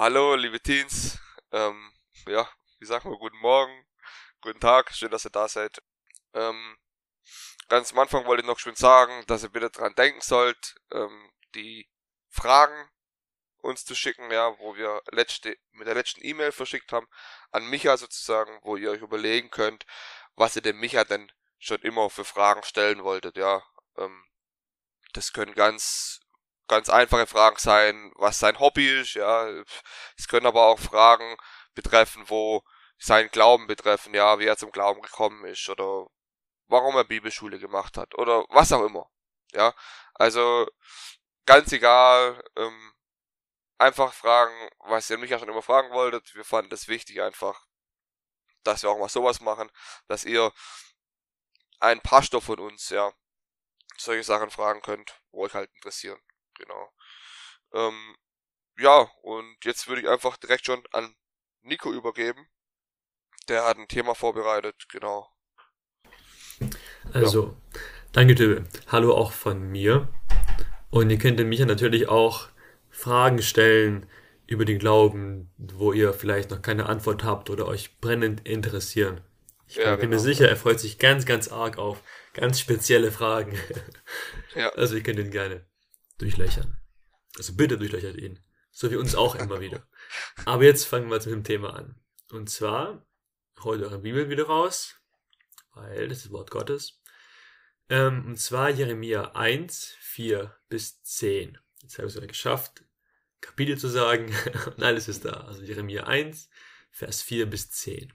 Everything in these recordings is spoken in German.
Hallo, liebe Teens. Ähm, ja, wie sagen wir, guten Morgen, guten Tag, schön, dass ihr da seid. Ähm, ganz am Anfang wollte ich noch schön sagen, dass ihr bitte dran denken sollt, ähm, die Fragen uns zu schicken, ja, wo wir letzte, mit der letzten E-Mail verschickt haben, an Micha sozusagen, wo ihr euch überlegen könnt, was ihr dem Micha denn schon immer für Fragen stellen wolltet, ja. Ähm, das können ganz, ganz einfache Fragen sein, was sein Hobby ist, ja. Es können aber auch Fragen betreffen, wo sein Glauben betreffen, ja, wie er zum Glauben gekommen ist oder warum er Bibelschule gemacht hat oder was auch immer, ja. Also, ganz egal, ähm, einfach fragen, was ihr mich ja schon immer fragen wolltet. Wir fanden es wichtig einfach, dass wir auch mal sowas machen, dass ihr einen Pastor von uns, ja, solche Sachen fragen könnt, wo euch halt interessieren. Genau. Ähm, ja, und jetzt würde ich einfach direkt schon an Nico übergeben. Der hat ein Thema vorbereitet, genau. Also, ja. danke Töbe. Hallo auch von mir. Und ihr könnt mich ja natürlich auch Fragen stellen über den Glauben, wo ihr vielleicht noch keine Antwort habt oder euch brennend interessieren. Ich ja, bin genau. mir sicher, er freut sich ganz, ganz arg auf ganz spezielle Fragen. Ja. Also ihr könnt ihn gerne durchlöchern. Also bitte durchlöchert ihn. So wie uns auch immer wieder. Aber jetzt fangen wir mit dem Thema an. Und zwar, holt eure Bibel wieder raus, weil das ist das Wort Gottes. Ähm, und zwar Jeremia 1, 4 bis 10. Jetzt habe ich es geschafft, Kapitel zu sagen und alles ist da. Also Jeremia 1, Vers 4 bis 10.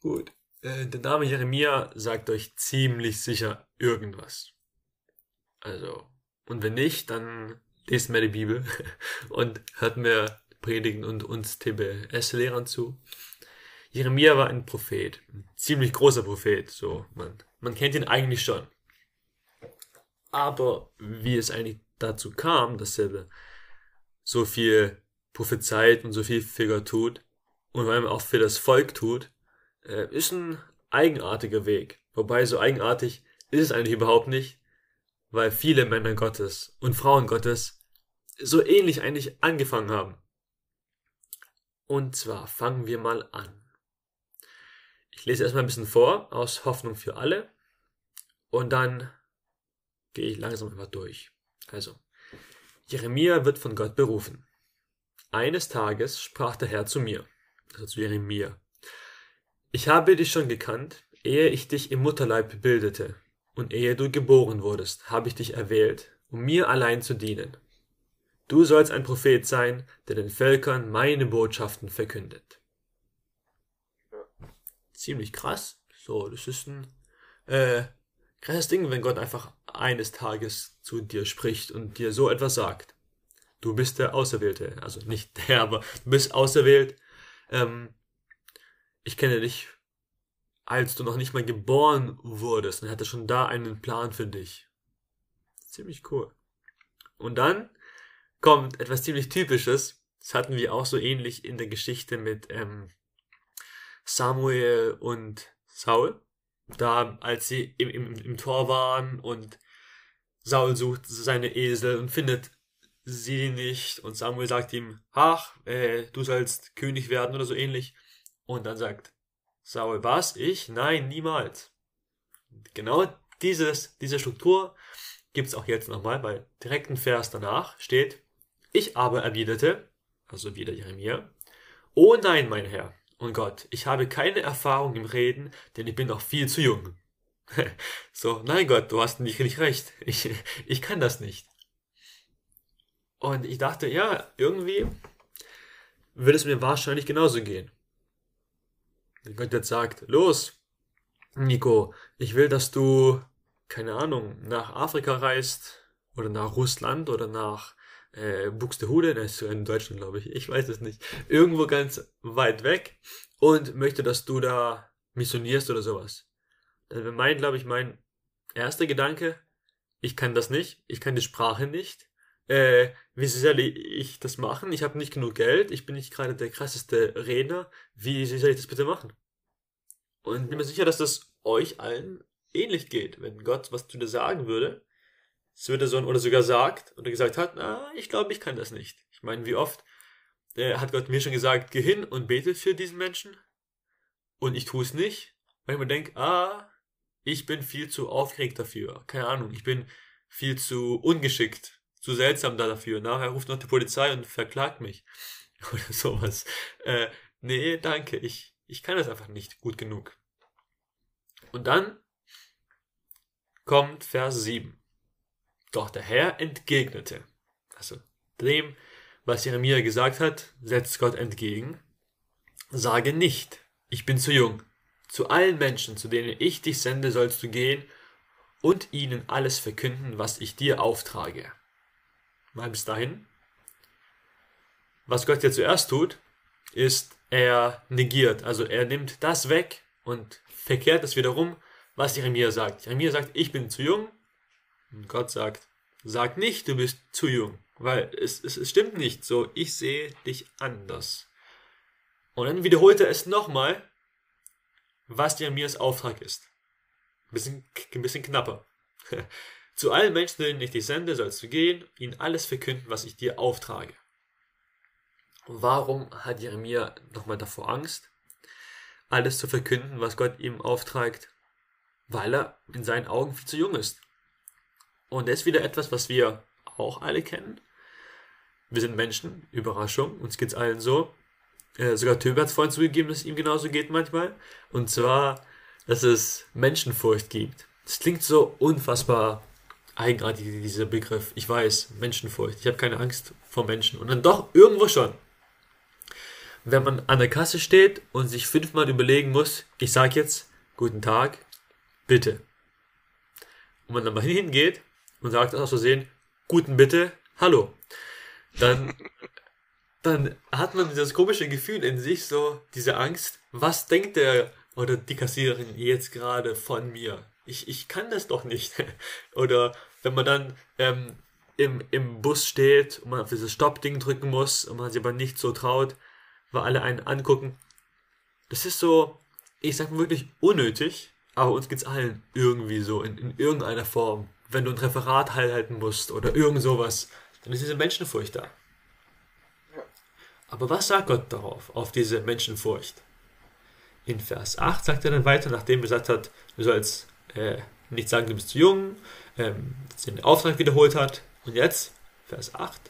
Gut, äh, der Name Jeremia sagt euch ziemlich sicher irgendwas. Also, und wenn nicht, dann lest die Bibel und hört mir Predigen und uns TBS-Lehrern zu. Jeremia war ein Prophet, ein ziemlich großer Prophet, so, man, man kennt ihn eigentlich schon. Aber wie es eigentlich dazu kam, dass er so viel prophezeit und so viel Figur tut und vor allem auch für das Volk tut, äh, ist ein eigenartiger Weg. Wobei so eigenartig ist es eigentlich überhaupt nicht, weil viele Männer Gottes und Frauen Gottes so ähnlich eigentlich angefangen haben. Und zwar fangen wir mal an. Ich lese erstmal ein bisschen vor aus Hoffnung für alle und dann gehe ich langsam einfach durch. Also, Jeremia wird von Gott berufen. Eines Tages sprach der Herr zu mir, also zu Jeremia. Ich habe dich schon gekannt, ehe ich dich im Mutterleib bildete, und ehe du geboren wurdest, habe ich dich erwählt, um mir allein zu dienen. Du sollst ein Prophet sein, der den Völkern meine Botschaften verkündet. Ziemlich krass. So, das ist ein äh, krasses Ding, wenn Gott einfach eines Tages zu dir spricht und dir so etwas sagt. Du bist der Auserwählte, also nicht der, aber du bist auserwählt. Ähm, ich kenne dich, als du noch nicht mal geboren wurdest und hatte schon da einen Plan für dich. Ziemlich cool. Und dann kommt etwas ziemlich Typisches. Das hatten wir auch so ähnlich in der Geschichte mit ähm, Samuel und Saul da, als sie im, im, im Tor waren und Saul sucht seine Esel und findet sie nicht und Samuel sagt ihm, ach, äh, du sollst König werden oder so ähnlich. Und dann sagt Saul, was? Ich? Nein, niemals. Genau dieses, diese Struktur gibt's auch jetzt nochmal, weil direkten Vers danach steht, ich aber erwiderte, also wieder Jeremia, oh nein, mein Herr, und Gott, ich habe keine Erfahrung im Reden, denn ich bin noch viel zu jung. so, nein Gott, du hast nicht, nicht recht. Ich, ich kann das nicht. Und ich dachte, ja, irgendwie würde es mir wahrscheinlich genauso gehen. Gott jetzt sagt, los, Nico, ich will, dass du, keine Ahnung, nach Afrika reist oder nach Russland oder nach äh, Buxtehude, das ist in Deutschland, glaube ich, ich weiß es nicht, irgendwo ganz weit weg und möchte, dass du da missionierst oder sowas. Dann wäre mein, glaube ich, mein erster Gedanke, ich kann das nicht, ich kann die Sprache nicht. Äh, wie soll ich das machen? Ich habe nicht genug Geld, ich bin nicht gerade der krasseste Redner. Wie soll ich das bitte machen? Und bin mir sicher, dass das euch allen ähnlich geht. Wenn Gott was zu dir sagen würde, es würde so oder sogar sagt oder gesagt hat, na, ich glaube, ich kann das nicht. Ich meine, wie oft äh, hat Gott mir schon gesagt, geh hin und bete für diesen Menschen. Und ich tue es nicht, weil ich mir denke, ah, ich bin viel zu aufgeregt dafür. Keine Ahnung, ich bin viel zu ungeschickt, zu seltsam da dafür. Nachher ruft noch die Polizei und verklagt mich. Oder sowas. Äh, nee, danke, ich, ich kann das einfach nicht gut genug. Und dann kommt Vers 7. Doch der Herr entgegnete. Also dem, was Jeremia gesagt hat, setzt Gott entgegen. Sage nicht, ich bin zu jung. Zu allen Menschen, zu denen ich dich sende, sollst du gehen und ihnen alles verkünden, was ich dir auftrage. Mal bis dahin. Was Gott ja zuerst tut, ist, er negiert, also er nimmt das weg und verkehrt es wiederum, was Jeremia sagt. Jeremia sagt, ich bin zu jung. Und Gott sagt, sag nicht, du bist zu jung. Weil es, es, es stimmt nicht so. Ich sehe dich anders. Und dann wiederholt er es nochmal, was Jeremias Auftrag ist. Ein bisschen, ein bisschen knapper. Zu allen Menschen, denen ich dich sende, sollst du gehen, ihnen alles verkünden, was ich dir auftrage. Warum hat Jeremia nochmal davor Angst, alles zu verkünden, was Gott ihm auftragt? Weil er in seinen Augen viel zu jung ist. Und das ist wieder etwas, was wir auch alle kennen. Wir sind Menschen, Überraschung, uns geht's allen so. Äh, sogar Töbe hat es vorhin zugegeben, dass es ihm genauso geht manchmal. Und zwar, dass es Menschenfurcht gibt. Das klingt so unfassbar eigenartig, dieser Begriff. Ich weiß, Menschenfurcht. Ich habe keine Angst vor Menschen. Und dann doch irgendwo schon. Wenn man an der Kasse steht und sich fünfmal überlegen muss, ich sage jetzt, guten Tag, bitte. Und man dann mal hingeht und sagt aus Versehen, guten bitte, hallo. Dann, dann hat man dieses komische Gefühl in sich, so diese Angst, was denkt der oder die Kassiererin jetzt gerade von mir? Ich, ich kann das doch nicht. oder wenn man dann ähm, im, im Bus steht und man auf dieses Stopp-Ding drücken muss und man sich aber nicht so traut, weil alle einen angucken. Das ist so, ich sag mal wirklich unnötig, aber uns geht's allen irgendwie so, in, in irgendeiner Form wenn du ein Referat halten musst oder irgend sowas, dann ist diese Menschenfurcht da. Aber was sagt Gott darauf, auf diese Menschenfurcht? In Vers 8 sagt er dann weiter, nachdem er gesagt hat, du sollst äh, nicht sagen, du bist zu jung, ähm, den Auftrag wiederholt hat. Und jetzt, Vers 8,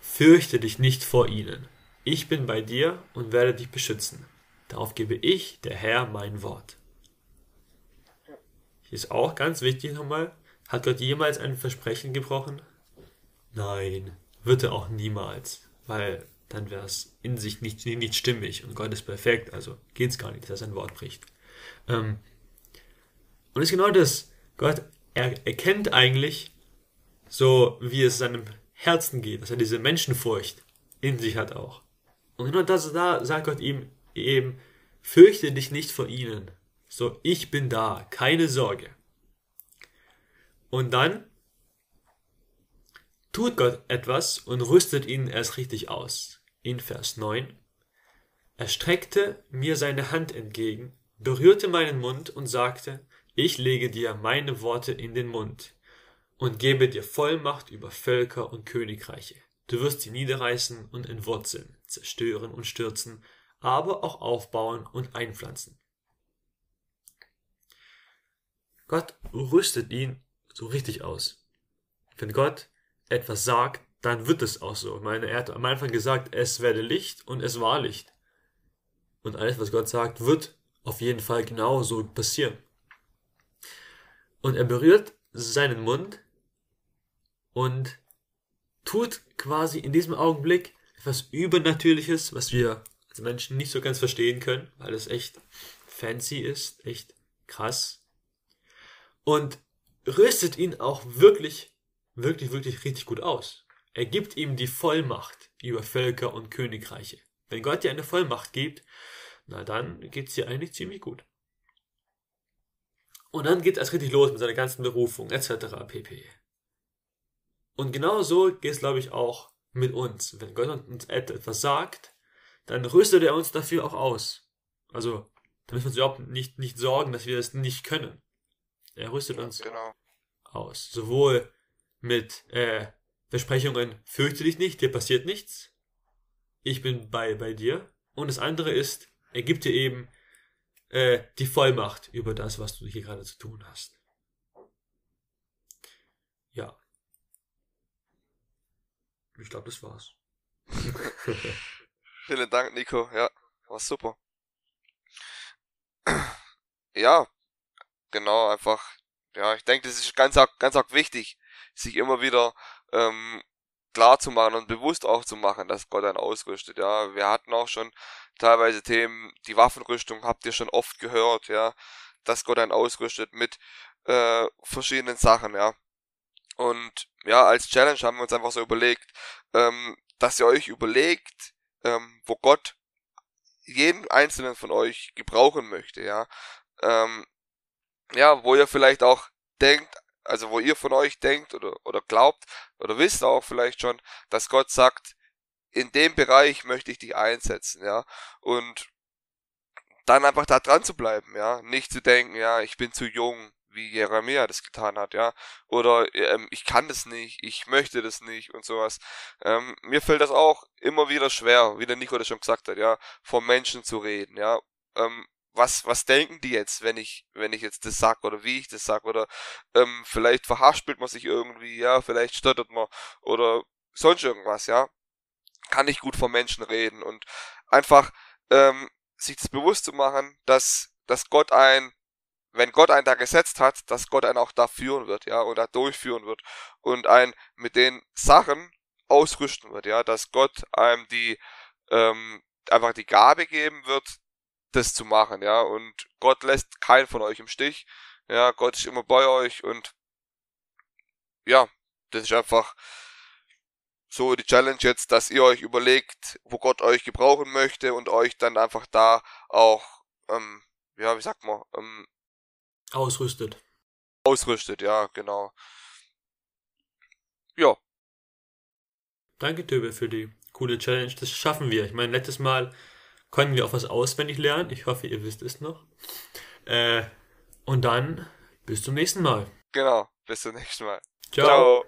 fürchte dich nicht vor ihnen. Ich bin bei dir und werde dich beschützen. Darauf gebe ich, der Herr, mein Wort. Hier ist auch ganz wichtig nochmal, hat Gott jemals ein Versprechen gebrochen? Nein, wird er auch niemals, weil dann wäre es in sich nicht, nicht stimmig und Gott ist perfekt, also geht es gar nicht, dass er sein Wort bricht. Ähm, und es ist genau das. Gott er erkennt eigentlich, so wie es seinem Herzen geht, dass er diese Menschenfurcht in sich hat auch. Und genau das, da sagt Gott ihm eben, fürchte dich nicht vor ihnen. So, ich bin da, keine Sorge. Und dann tut Gott etwas und rüstet ihn erst richtig aus. In Vers 9. Er streckte mir seine Hand entgegen, berührte meinen Mund und sagte, ich lege dir meine Worte in den Mund und gebe dir Vollmacht über Völker und Königreiche. Du wirst sie niederreißen und entwurzeln, zerstören und stürzen, aber auch aufbauen und einpflanzen. Gott rüstet ihn so richtig aus. Wenn Gott etwas sagt, dann wird es auch so. Meine, er hat am Anfang gesagt, es werde Licht und es war Licht. Und alles, was Gott sagt, wird auf jeden Fall genau so passieren. Und er berührt seinen Mund und tut quasi in diesem Augenblick etwas Übernatürliches, was wir als Menschen nicht so ganz verstehen können, weil es echt fancy ist, echt krass. Und rüstet ihn auch wirklich, wirklich, wirklich richtig gut aus. Er gibt ihm die Vollmacht über Völker und Königreiche. Wenn Gott dir eine Vollmacht gibt, na dann geht's dir eigentlich ziemlich gut. Und dann geht es richtig los mit seiner ganzen Berufung, etc. pp. Und genau so geht es, glaube ich, auch mit uns. Wenn Gott uns etwas sagt, dann rüstet er uns dafür auch aus. Also, da müssen wir uns überhaupt nicht, nicht sorgen, dass wir es nicht können. Er rüstet uns genau. aus. Sowohl mit äh, Versprechungen, fürchte dich nicht, dir passiert nichts. ich bin bei, bei dir. Und das andere ist, er gibt dir eben äh, die Vollmacht über das, was du hier gerade zu tun hast. Ja. Ich glaube, das war's. Vielen Dank, Nico. Ja, war super. Ja, genau, einfach. Ja, ich denke, das ist ganz, ganz arg wichtig, sich immer wieder ähm, klar zu machen und bewusst auch zu machen, dass Gott einen ausrüstet. Ja, wir hatten auch schon teilweise Themen, die Waffenrüstung habt ihr schon oft gehört, ja, dass Gott einen ausrüstet mit äh, verschiedenen Sachen, ja. Und ja, als Challenge haben wir uns einfach so überlegt, ähm, dass ihr euch überlegt, ähm, wo Gott jeden einzelnen von euch gebrauchen möchte, ja. Ähm, ja, wo ihr vielleicht auch denkt, also wo ihr von euch denkt oder, oder glaubt oder wisst auch vielleicht schon, dass Gott sagt, in dem Bereich möchte ich dich einsetzen, ja. Und dann einfach da dran zu bleiben, ja. Nicht zu denken, ja, ich bin zu jung, wie Jeremia das getan hat, ja. Oder ähm, ich kann das nicht, ich möchte das nicht und sowas. Ähm, mir fällt das auch immer wieder schwer, wie der Nico das schon gesagt hat, ja, vor Menschen zu reden, ja. Ähm, was, was denken die jetzt, wenn ich, wenn ich jetzt das sag oder wie ich das sag oder ähm, vielleicht verhaspelt man sich irgendwie, ja, vielleicht stottert man oder sonst irgendwas, ja. Kann ich gut vor Menschen reden und einfach ähm, sich das bewusst zu machen, dass, dass Gott ein, wenn Gott einen da gesetzt hat, dass Gott einen auch da führen wird, ja, oder durchführen wird und einen mit den Sachen ausrüsten wird, ja, dass Gott einem die ähm, einfach die Gabe geben wird, das zu machen, ja. Und Gott lässt keinen von euch im Stich. Ja, Gott ist immer bei euch und ja, das ist einfach so die Challenge jetzt, dass ihr euch überlegt, wo Gott euch gebrauchen möchte und euch dann einfach da auch, ähm, ja, wie sagt man, ähm, ausrüstet. Ausrüstet, ja, genau. Ja. Danke, Töbe, für die coole Challenge. Das schaffen wir. Ich meine, letztes Mal konnten wir auch was auswendig lernen. Ich hoffe, ihr wisst es noch. Äh, und dann bis zum nächsten Mal. Genau, bis zum nächsten Mal. Ciao. Ciao.